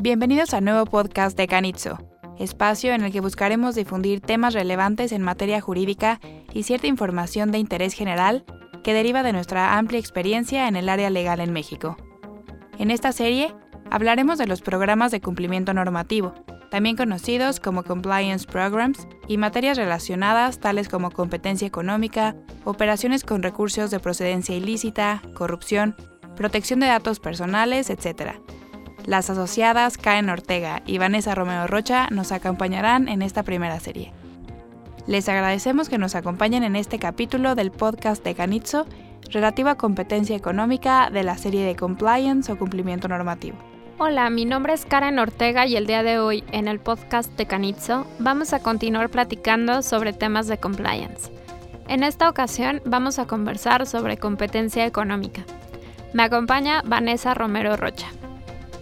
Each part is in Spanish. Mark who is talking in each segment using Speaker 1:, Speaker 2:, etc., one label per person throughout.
Speaker 1: Bienvenidos al nuevo podcast de Canitzo, espacio en el que buscaremos difundir temas relevantes en materia jurídica y cierta información de interés general que deriva de nuestra amplia experiencia en el área legal en México. En esta serie hablaremos de los programas de cumplimiento normativo, también conocidos como Compliance Programs, y materias relacionadas tales como competencia económica, operaciones con recursos de procedencia ilícita, corrupción, protección de datos personales, etc. Las asociadas Karen Ortega y Vanessa Romero Rocha nos acompañarán en esta primera serie. Les agradecemos que nos acompañen en este capítulo del podcast de Canitzo relativo a competencia económica de la serie de Compliance o Cumplimiento Normativo.
Speaker 2: Hola, mi nombre es Karen Ortega y el día de hoy en el podcast de Canitzo vamos a continuar platicando sobre temas de compliance. En esta ocasión vamos a conversar sobre competencia económica. Me acompaña Vanessa Romero Rocha.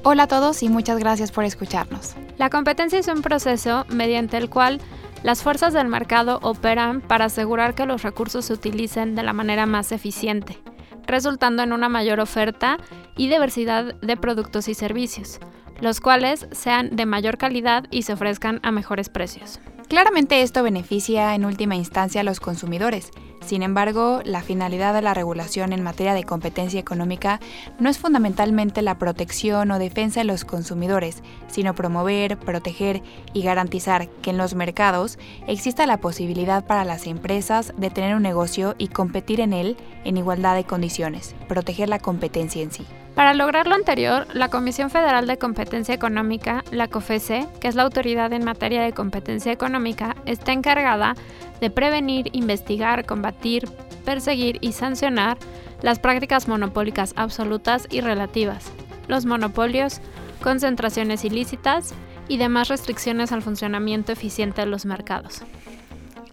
Speaker 1: Hola a todos y muchas gracias por escucharnos.
Speaker 2: La competencia es un proceso mediante el cual las fuerzas del mercado operan para asegurar que los recursos se utilicen de la manera más eficiente, resultando en una mayor oferta y diversidad de productos y servicios, los cuales sean de mayor calidad y se ofrezcan a mejores precios.
Speaker 1: Claramente esto beneficia en última instancia a los consumidores, sin embargo, la finalidad de la regulación en materia de competencia económica no es fundamentalmente la protección o defensa de los consumidores, sino promover, proteger y garantizar que en los mercados exista la posibilidad para las empresas de tener un negocio y competir en él en igualdad de condiciones, proteger la competencia en sí.
Speaker 2: Para lograr lo anterior, la Comisión Federal de Competencia Económica, la COFESE, que es la autoridad en materia de competencia económica, está encargada de prevenir, investigar, combatir, perseguir y sancionar las prácticas monopólicas absolutas y relativas, los monopolios, concentraciones ilícitas y demás restricciones al funcionamiento eficiente de los mercados.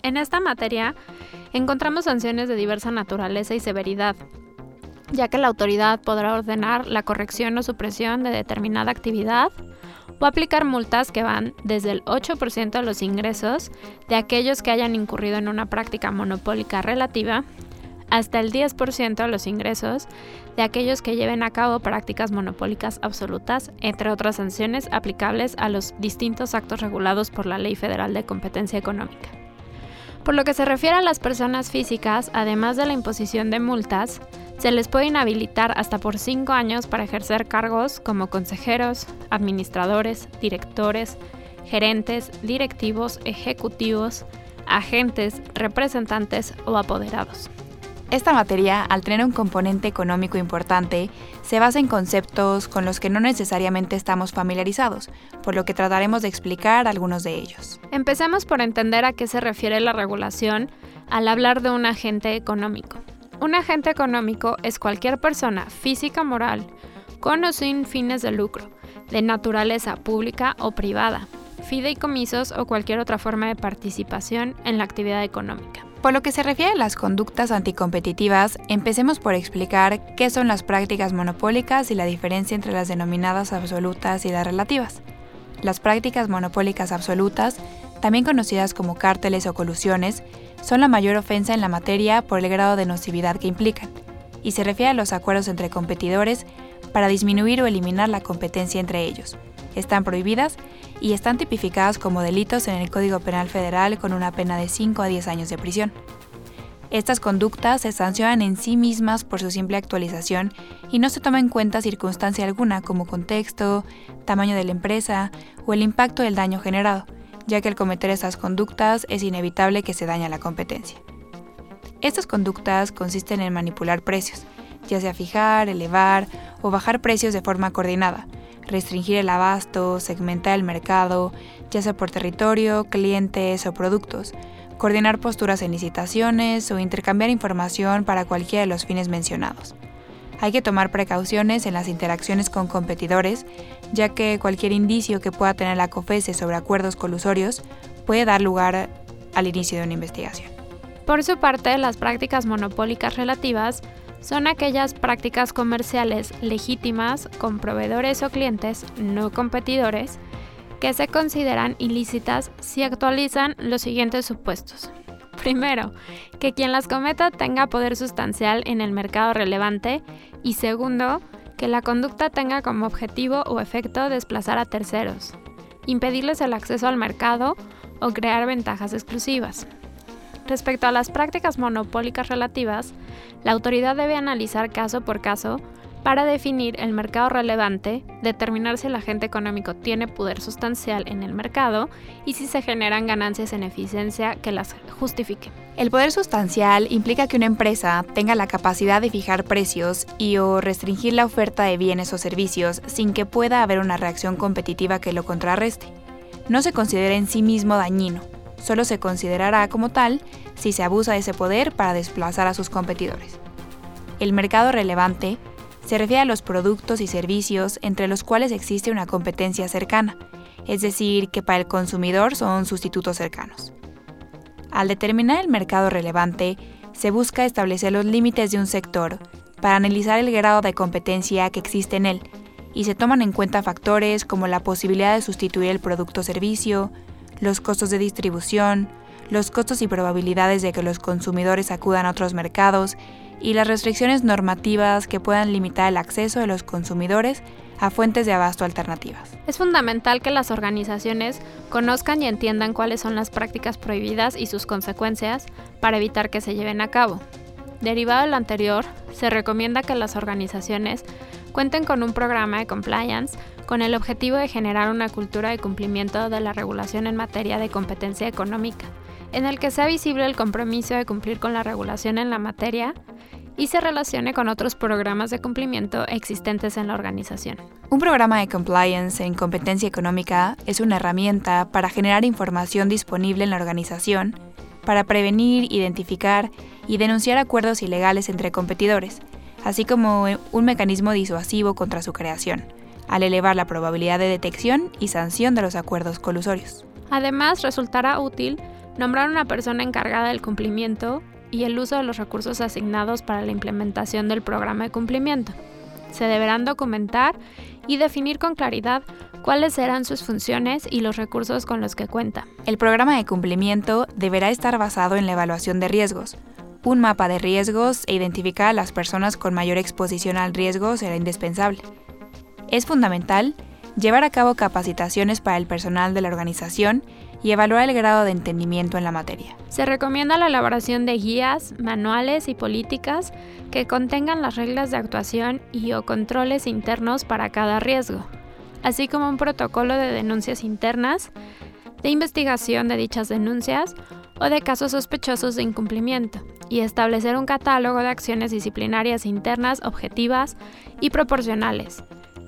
Speaker 2: En esta materia encontramos sanciones de diversa naturaleza y severidad, ya que la autoridad podrá ordenar la corrección o supresión de determinada actividad o aplicar multas que van desde el 8% de los ingresos de aquellos que hayan incurrido en una práctica monopólica relativa hasta el 10% de los ingresos de aquellos que lleven a cabo prácticas monopólicas absolutas, entre otras sanciones aplicables a los distintos actos regulados por la Ley Federal de Competencia Económica. Por lo que se refiere a las personas físicas, además de la imposición de multas, se les puede inhabilitar hasta por cinco años para ejercer cargos como consejeros, administradores, directores, gerentes, directivos, ejecutivos, agentes, representantes o apoderados.
Speaker 1: Esta materia, al tener un componente económico importante, se basa en conceptos con los que no necesariamente estamos familiarizados, por lo que trataremos de explicar algunos de ellos.
Speaker 2: Empecemos por entender a qué se refiere la regulación al hablar de un agente económico. Un agente económico es cualquier persona física o moral, con o sin fines de lucro, de naturaleza pública o privada, fideicomisos o cualquier otra forma de participación en la actividad económica.
Speaker 1: Por lo que se refiere a las conductas anticompetitivas, empecemos por explicar qué son las prácticas monopólicas y la diferencia entre las denominadas absolutas y las relativas. Las prácticas monopólicas absolutas, también conocidas como cárteles o colusiones, son la mayor ofensa en la materia por el grado de nocividad que implican, y se refiere a los acuerdos entre competidores para disminuir o eliminar la competencia entre ellos. Están prohibidas y están tipificadas como delitos en el Código Penal Federal con una pena de 5 a 10 años de prisión. Estas conductas se sancionan en sí mismas por su simple actualización y no se toma en cuenta circunstancia alguna como contexto, tamaño de la empresa o el impacto del daño generado, ya que al cometer estas conductas es inevitable que se dañe la competencia. Estas conductas consisten en manipular precios, ya sea fijar, elevar o bajar precios de forma coordinada, restringir el abasto, segmentar el mercado, ya sea por territorio, clientes o productos, coordinar posturas en licitaciones o intercambiar información para cualquiera de los fines mencionados. Hay que tomar precauciones en las interacciones con competidores, ya que cualquier indicio que pueda tener la COFESE sobre acuerdos colusorios puede dar lugar al inicio de una investigación.
Speaker 2: Por su parte, las prácticas monopólicas relativas son aquellas prácticas comerciales legítimas con proveedores o clientes no competidores que se consideran ilícitas si actualizan los siguientes supuestos. Primero, que quien las cometa tenga poder sustancial en el mercado relevante y segundo, que la conducta tenga como objetivo o efecto desplazar a terceros, impedirles el acceso al mercado o crear ventajas exclusivas. Respecto a las prácticas monopólicas relativas, la autoridad debe analizar caso por caso para definir el mercado relevante, determinar si el agente económico tiene poder sustancial en el mercado y si se generan ganancias en eficiencia que las justifiquen.
Speaker 1: El poder sustancial implica que una empresa tenga la capacidad de fijar precios y o restringir la oferta de bienes o servicios sin que pueda haber una reacción competitiva que lo contrarreste. No se considera en sí mismo dañino, solo se considerará como tal si se abusa de ese poder para desplazar a sus competidores. El mercado relevante se refiere a los productos y servicios entre los cuales existe una competencia cercana, es decir, que para el consumidor son sustitutos cercanos. Al determinar el mercado relevante, se busca establecer los límites de un sector para analizar el grado de competencia que existe en él, y se toman en cuenta factores como la posibilidad de sustituir el producto o servicio, los costos de distribución, los costos y probabilidades de que los consumidores acudan a otros mercados y las restricciones normativas que puedan limitar el acceso de los consumidores a fuentes de abasto alternativas.
Speaker 2: Es fundamental que las organizaciones conozcan y entiendan cuáles son las prácticas prohibidas y sus consecuencias para evitar que se lleven a cabo. Derivado de lo anterior, se recomienda que las organizaciones cuenten con un programa de compliance con el objetivo de generar una cultura de cumplimiento de la regulación en materia de competencia económica, en el que sea visible el compromiso de cumplir con la regulación en la materia y se relacione con otros programas de cumplimiento existentes en la organización.
Speaker 1: Un programa de compliance en competencia económica es una herramienta para generar información disponible en la organización para prevenir, identificar y denunciar acuerdos ilegales entre competidores, así como un mecanismo disuasivo contra su creación, al elevar la probabilidad de detección y sanción de los acuerdos colusorios.
Speaker 2: Además, resultará útil nombrar una persona encargada del cumplimiento y el uso de los recursos asignados para la implementación del programa de cumplimiento. Se deberán documentar y definir con claridad cuáles serán sus funciones y los recursos con los que cuenta.
Speaker 1: El programa de cumplimiento deberá estar basado en la evaluación de riesgos. Un mapa de riesgos e identificar a las personas con mayor exposición al riesgo será indispensable. Es fundamental llevar a cabo capacitaciones para el personal de la organización y evaluar el grado de entendimiento en la materia.
Speaker 2: Se recomienda la elaboración de guías, manuales y políticas que contengan las reglas de actuación y o controles internos para cada riesgo, así como un protocolo de denuncias internas, de investigación de dichas denuncias o de casos sospechosos de incumplimiento, y establecer un catálogo de acciones disciplinarias internas objetivas y proporcionales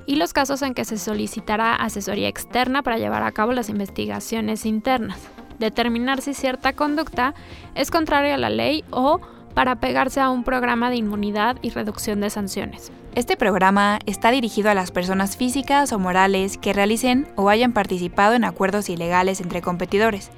Speaker 2: y los casos en que se solicitará asesoría externa para llevar a cabo las investigaciones internas, determinar si cierta conducta es contraria a la ley o para pegarse a un programa de inmunidad y reducción de sanciones.
Speaker 1: Este programa está dirigido a las personas físicas o morales que realicen o hayan participado en acuerdos ilegales entre competidores,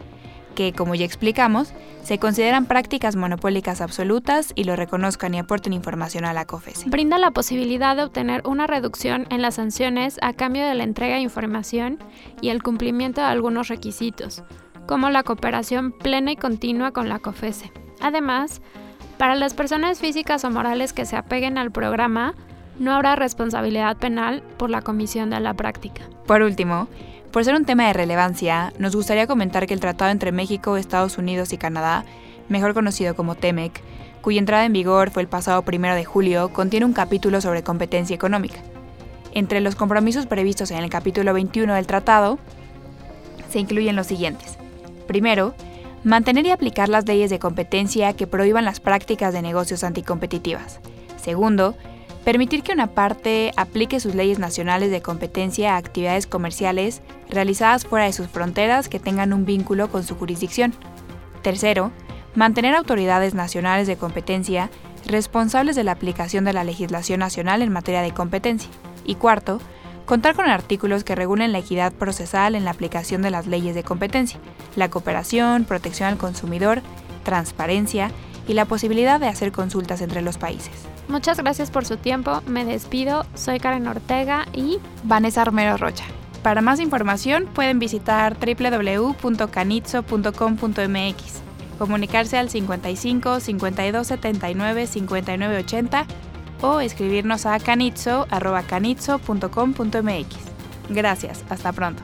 Speaker 1: que, como ya explicamos, se consideran prácticas monopólicas absolutas y lo reconozcan y aporten información a la COFES.
Speaker 2: Brinda la posibilidad de obtener una reducción en las sanciones a cambio de la entrega de información y el cumplimiento de algunos requisitos, como la cooperación plena y continua con la COFESE. Además, para las personas físicas o morales que se apeguen al programa, no habrá responsabilidad penal por la comisión de la práctica.
Speaker 1: Por último, por ser un tema de relevancia, nos gustaría comentar que el tratado entre México, Estados Unidos y Canadá, mejor conocido como TEMEC, cuya entrada en vigor fue el pasado primero de julio, contiene un capítulo sobre competencia económica. Entre los compromisos previstos en el capítulo 21 del tratado, se incluyen los siguientes. Primero, mantener y aplicar las leyes de competencia que prohíban las prácticas de negocios anticompetitivas. Segundo, Permitir que una parte aplique sus leyes nacionales de competencia a actividades comerciales realizadas fuera de sus fronteras que tengan un vínculo con su jurisdicción. Tercero, mantener autoridades nacionales de competencia responsables de la aplicación de la legislación nacional en materia de competencia. Y cuarto, contar con artículos que regulen la equidad procesal en la aplicación de las leyes de competencia, la cooperación, protección al consumidor, transparencia y la posibilidad de hacer consultas entre los países.
Speaker 2: Muchas gracias por su tiempo, me despido, soy Karen Ortega y
Speaker 1: Vanessa Armero Rocha. Para más información pueden visitar www.canitzo.com.mx, comunicarse al 55 52 79 59 80 o escribirnos a canitzo.com.mx. Gracias, hasta pronto.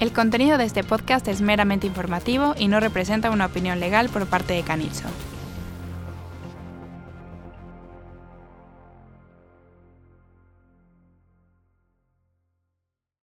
Speaker 1: El contenido de este podcast es meramente informativo y no representa una opinión legal por parte de Canitzo.